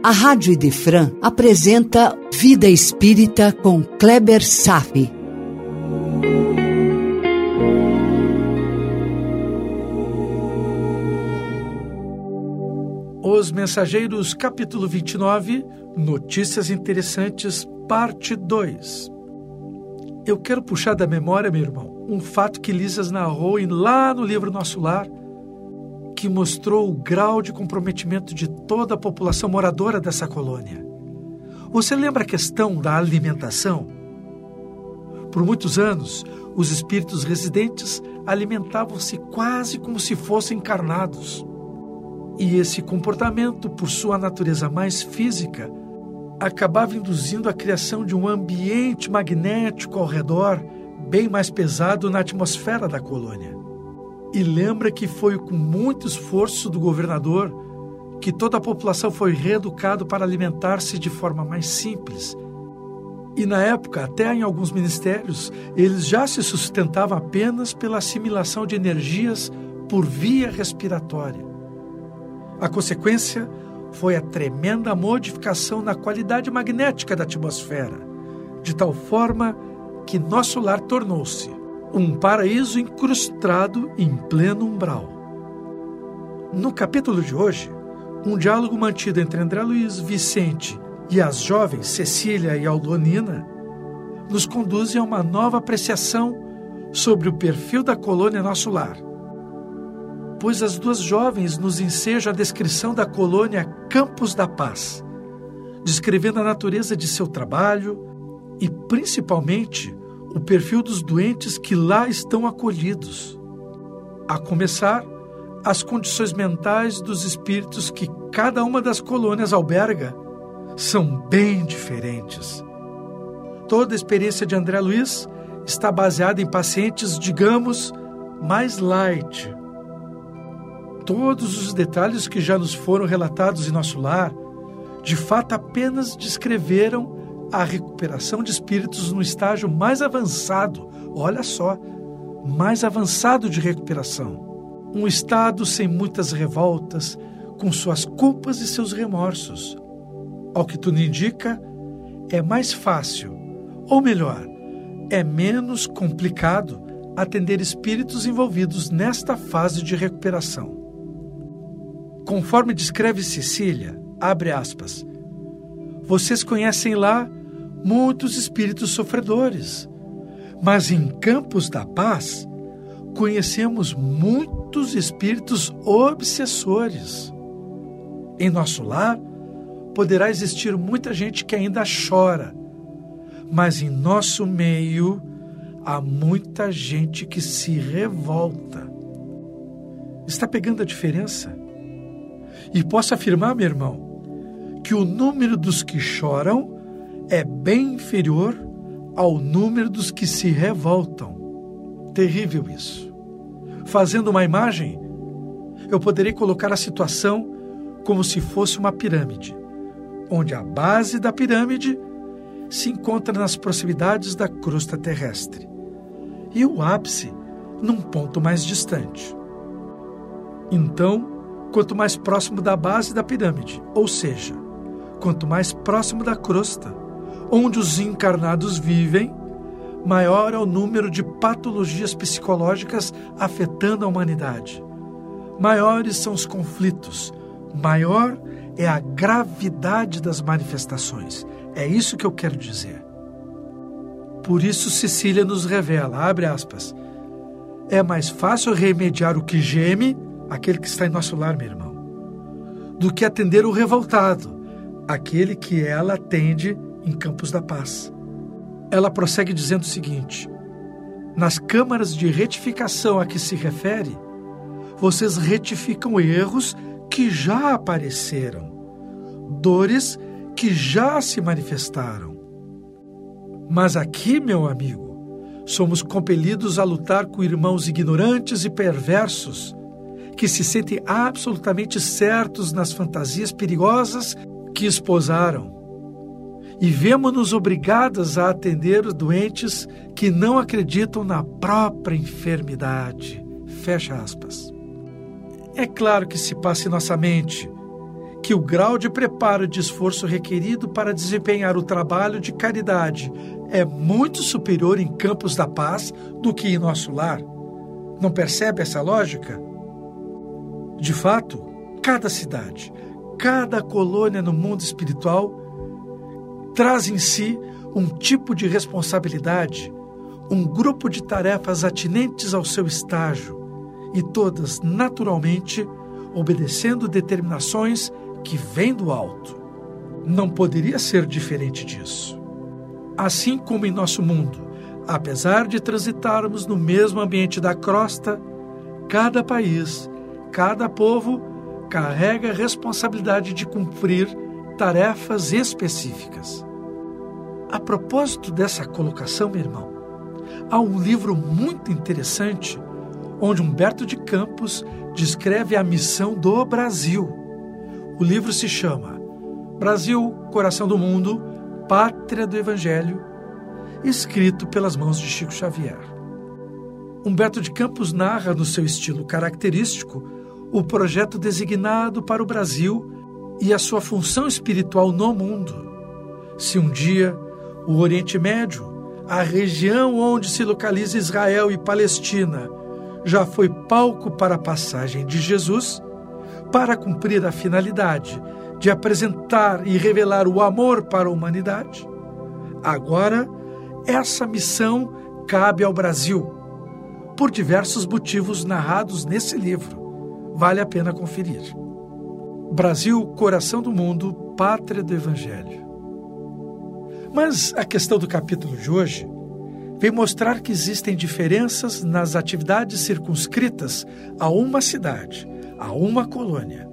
A Rádio Idefran apresenta Vida Espírita com Kleber Safi. Os Mensageiros, capítulo 29, Notícias Interessantes, parte 2. Eu quero puxar da memória, meu irmão, um fato que Lisas narrou lá no livro Nosso Lar, que mostrou o grau de comprometimento de toda a população moradora dessa colônia. Você lembra a questão da alimentação? Por muitos anos, os espíritos residentes alimentavam-se quase como se fossem encarnados. E esse comportamento, por sua natureza mais física, acabava induzindo a criação de um ambiente magnético ao redor, bem mais pesado na atmosfera da colônia. E lembra que foi com muito esforço do governador que toda a população foi reeducada para alimentar-se de forma mais simples. E na época, até em alguns ministérios, eles já se sustentavam apenas pela assimilação de energias por via respiratória. A consequência foi a tremenda modificação na qualidade magnética da atmosfera, de tal forma que nosso lar tornou-se um paraíso incrustado em pleno umbral. No capítulo de hoje, um diálogo mantido entre André Luiz, Vicente e as jovens Cecília e Aldonina nos conduz a uma nova apreciação sobre o perfil da colônia Nosso Lar. Pois as duas jovens nos ensejam a descrição da colônia Campos da Paz, descrevendo a natureza de seu trabalho e, principalmente, o perfil dos doentes que lá estão acolhidos. A começar, as condições mentais dos espíritos que cada uma das colônias alberga são bem diferentes. Toda a experiência de André Luiz está baseada em pacientes, digamos, mais light. Todos os detalhes que já nos foram relatados em nosso lar, de fato apenas descreveram a recuperação de espíritos no estágio mais avançado, olha só, mais avançado de recuperação. Um estado sem muitas revoltas, com suas culpas e seus remorsos. Ao que tudo indica, é mais fácil, ou melhor, é menos complicado atender espíritos envolvidos nesta fase de recuperação. Conforme descreve Cecília, abre aspas, vocês conhecem lá muitos espíritos sofredores. Mas em Campos da Paz, conhecemos muitos espíritos obsessores. Em nosso lar, poderá existir muita gente que ainda chora, mas em nosso meio há muita gente que se revolta. Está pegando a diferença? E posso afirmar, meu irmão, que o número dos que choram é bem inferior ao número dos que se revoltam. Terrível isso. Fazendo uma imagem, eu poderia colocar a situação como se fosse uma pirâmide, onde a base da pirâmide se encontra nas proximidades da crosta terrestre e o ápice num ponto mais distante. Então, quanto mais próximo da base da pirâmide, ou seja, quanto mais próximo da crosta, onde os encarnados vivem, maior é o número de patologias psicológicas afetando a humanidade. Maiores são os conflitos, maior é a gravidade das manifestações. É isso que eu quero dizer. Por isso Cecília nos revela, abre aspas, é mais fácil remediar o que geme, aquele que está em nosso lar, meu irmão, do que atender o revoltado, aquele que ela atende em Campos da Paz. Ela prossegue dizendo o seguinte: nas câmaras de retificação a que se refere, vocês retificam erros que já apareceram, dores que já se manifestaram. Mas aqui, meu amigo, somos compelidos a lutar com irmãos ignorantes e perversos que se sentem absolutamente certos nas fantasias perigosas que esposaram e vemos-nos obrigadas a atender os doentes que não acreditam na própria enfermidade. Fecha aspas. É claro que se passa em nossa mente que o grau de preparo e de esforço requerido para desempenhar o trabalho de caridade é muito superior em Campos da Paz do que em nosso lar. Não percebe essa lógica? De fato, cada cidade, cada colônia no mundo espiritual traz em si um tipo de responsabilidade, um grupo de tarefas atinentes ao seu estágio, e todas, naturalmente, obedecendo determinações que vêm do alto. Não poderia ser diferente disso. Assim como em nosso mundo, apesar de transitarmos no mesmo ambiente da crosta, cada país, cada povo carrega a responsabilidade de cumprir tarefas específicas. A propósito dessa colocação, meu irmão, há um livro muito interessante onde Humberto de Campos descreve a missão do Brasil. O livro se chama Brasil, Coração do Mundo, Pátria do Evangelho, escrito pelas mãos de Chico Xavier. Humberto de Campos narra, no seu estilo característico, o projeto designado para o Brasil e a sua função espiritual no mundo. Se um dia o Oriente Médio, a região onde se localiza Israel e Palestina, já foi palco para a passagem de Jesus, para cumprir a finalidade de apresentar e revelar o amor para a humanidade. Agora, essa missão cabe ao Brasil, por diversos motivos narrados nesse livro. Vale a pena conferir. Brasil, coração do mundo, pátria do Evangelho. Mas a questão do capítulo de hoje vem mostrar que existem diferenças nas atividades circunscritas a uma cidade, a uma colônia.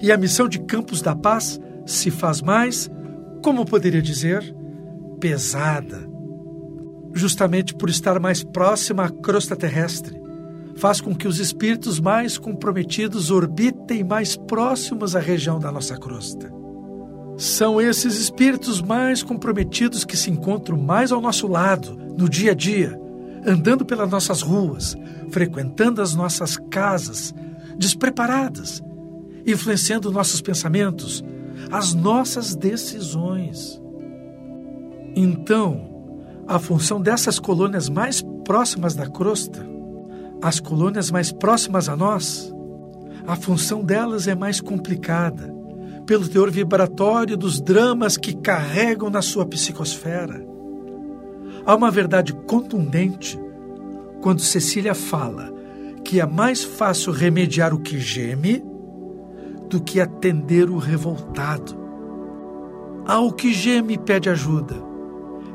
E a missão de Campos da Paz se faz mais, como poderia dizer, pesada. Justamente por estar mais próxima à crosta terrestre, faz com que os espíritos mais comprometidos orbitem mais próximos à região da nossa crosta. São esses espíritos mais comprometidos que se encontram mais ao nosso lado, no dia a dia, andando pelas nossas ruas, frequentando as nossas casas, despreparadas, influenciando nossos pensamentos, as nossas decisões. Então, a função dessas colônias mais próximas da crosta, as colônias mais próximas a nós, a função delas é mais complicada pelo teor vibratório dos dramas que carregam na sua psicosfera. Há uma verdade contundente quando Cecília fala que é mais fácil remediar o que geme do que atender o revoltado. Ao que geme pede ajuda,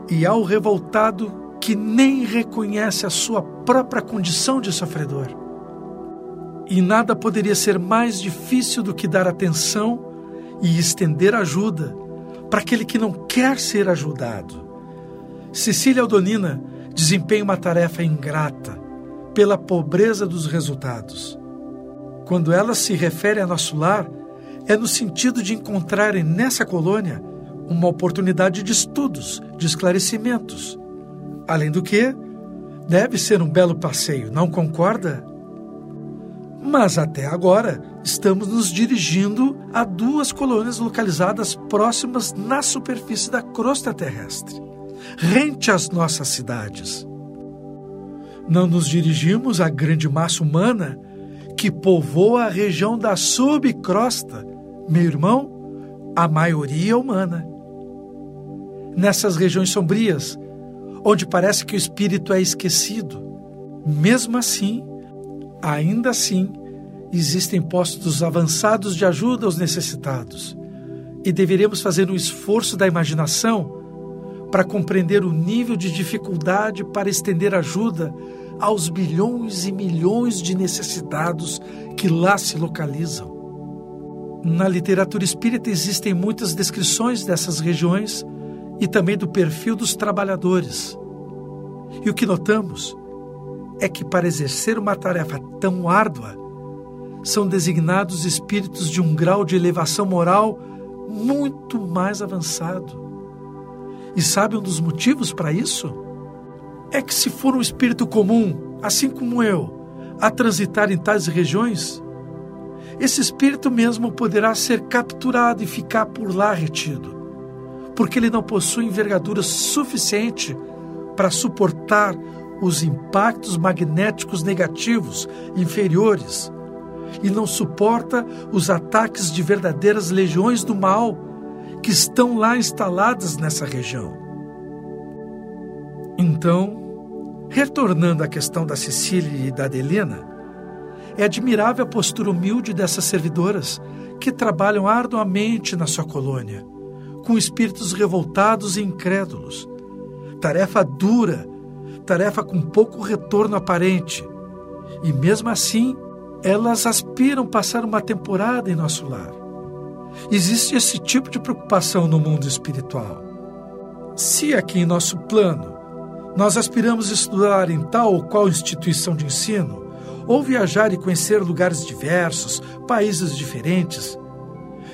e ao revoltado que nem reconhece a sua própria condição de sofredor. E nada poderia ser mais difícil do que dar atenção e estender ajuda para aquele que não quer ser ajudado. Cecília Aldonina desempenha uma tarefa ingrata pela pobreza dos resultados. Quando ela se refere a nosso lar, é no sentido de encontrarem nessa colônia uma oportunidade de estudos, de esclarecimentos. Além do que, deve ser um belo passeio, não concorda? Mas até agora estamos nos dirigindo a duas colônias localizadas próximas na superfície da crosta terrestre, rente às nossas cidades. Não nos dirigimos à grande massa humana que povoa a região da subcrosta, meu irmão, a maioria humana. Nessas regiões sombrias, onde parece que o espírito é esquecido, mesmo assim, Ainda assim, existem postos avançados de ajuda aos necessitados e deveremos fazer um esforço da imaginação para compreender o nível de dificuldade para estender ajuda aos milhões e milhões de necessitados que lá se localizam. Na literatura espírita existem muitas descrições dessas regiões e também do perfil dos trabalhadores. E o que notamos é que para exercer uma tarefa tão árdua, são designados espíritos de um grau de elevação moral muito mais avançado. E sabe um dos motivos para isso? É que se for um espírito comum, assim como eu, a transitar em tais regiões, esse espírito mesmo poderá ser capturado e ficar por lá retido, porque ele não possui envergadura suficiente para suportar os impactos magnéticos negativos inferiores e não suporta os ataques de verdadeiras legiões do mal que estão lá instaladas nessa região. Então, retornando à questão da Cecília e da Adelina, é admirável a postura humilde dessas servidoras que trabalham arduamente na sua colônia, com espíritos revoltados e incrédulos. Tarefa dura, tarefa com pouco retorno aparente. E mesmo assim, elas aspiram passar uma temporada em nosso lar. Existe esse tipo de preocupação no mundo espiritual. Se aqui em nosso plano nós aspiramos estudar em tal ou qual instituição de ensino, ou viajar e conhecer lugares diversos, países diferentes,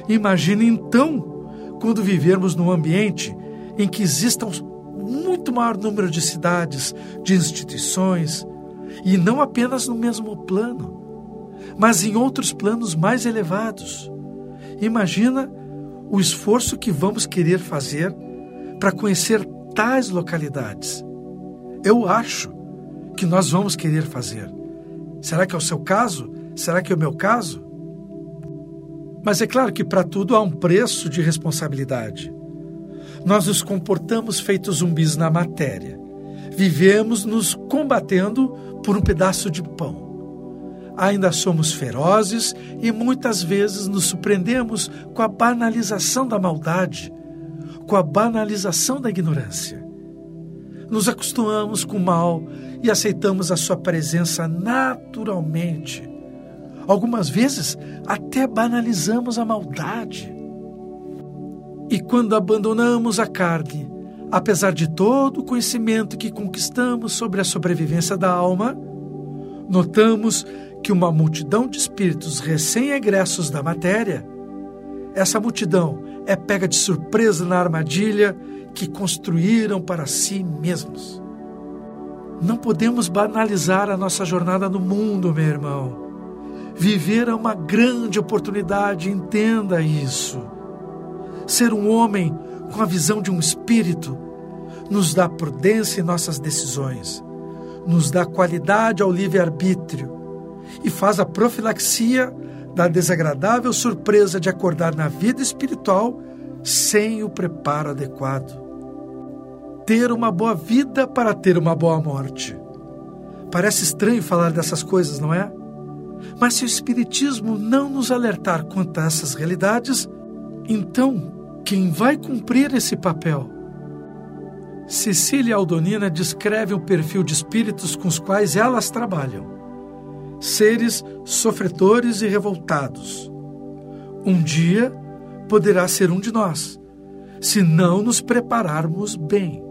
imagine então quando vivermos num ambiente em que existam muito maior número de cidades, de instituições, e não apenas no mesmo plano mas em outros planos mais elevados. Imagina o esforço que vamos querer fazer para conhecer tais localidades. Eu acho que nós vamos querer fazer. Será que é o seu caso? Será que é o meu caso? Mas é claro que para tudo há um preço de responsabilidade. Nós nos comportamos feitos zumbis na matéria. Vivemos nos combatendo por um pedaço de pão ainda somos ferozes e muitas vezes nos surpreendemos com a banalização da maldade, com a banalização da ignorância. Nos acostumamos com o mal e aceitamos a sua presença naturalmente. Algumas vezes até banalizamos a maldade. E quando abandonamos a carne, apesar de todo o conhecimento que conquistamos sobre a sobrevivência da alma, notamos que uma multidão de espíritos recém-egressos da matéria, essa multidão é pega de surpresa na armadilha que construíram para si mesmos. Não podemos banalizar a nossa jornada no mundo, meu irmão. Viver é uma grande oportunidade, entenda isso. Ser um homem com a visão de um espírito nos dá prudência em nossas decisões, nos dá qualidade ao livre-arbítrio, e faz a profilaxia da desagradável surpresa de acordar na vida espiritual sem o preparo adequado. Ter uma boa vida para ter uma boa morte. Parece estranho falar dessas coisas, não é? Mas se o Espiritismo não nos alertar quanto a essas realidades, então quem vai cumprir esse papel? Cecília Aldonina descreve o perfil de espíritos com os quais elas trabalham seres sofredores e revoltados. Um dia poderá ser um de nós, se não nos prepararmos bem.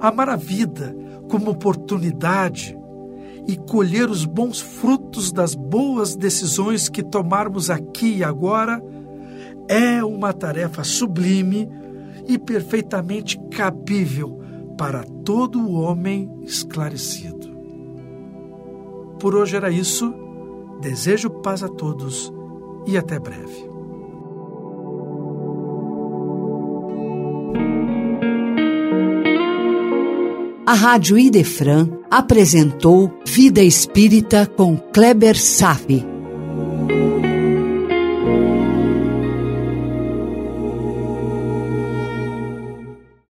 Amar a vida como oportunidade e colher os bons frutos das boas decisões que tomarmos aqui e agora é uma tarefa sublime e perfeitamente cabível para todo homem esclarecido. Por hoje era isso. Desejo paz a todos e até breve. A Rádio Idefran apresentou Vida Espírita com Kleber Safi.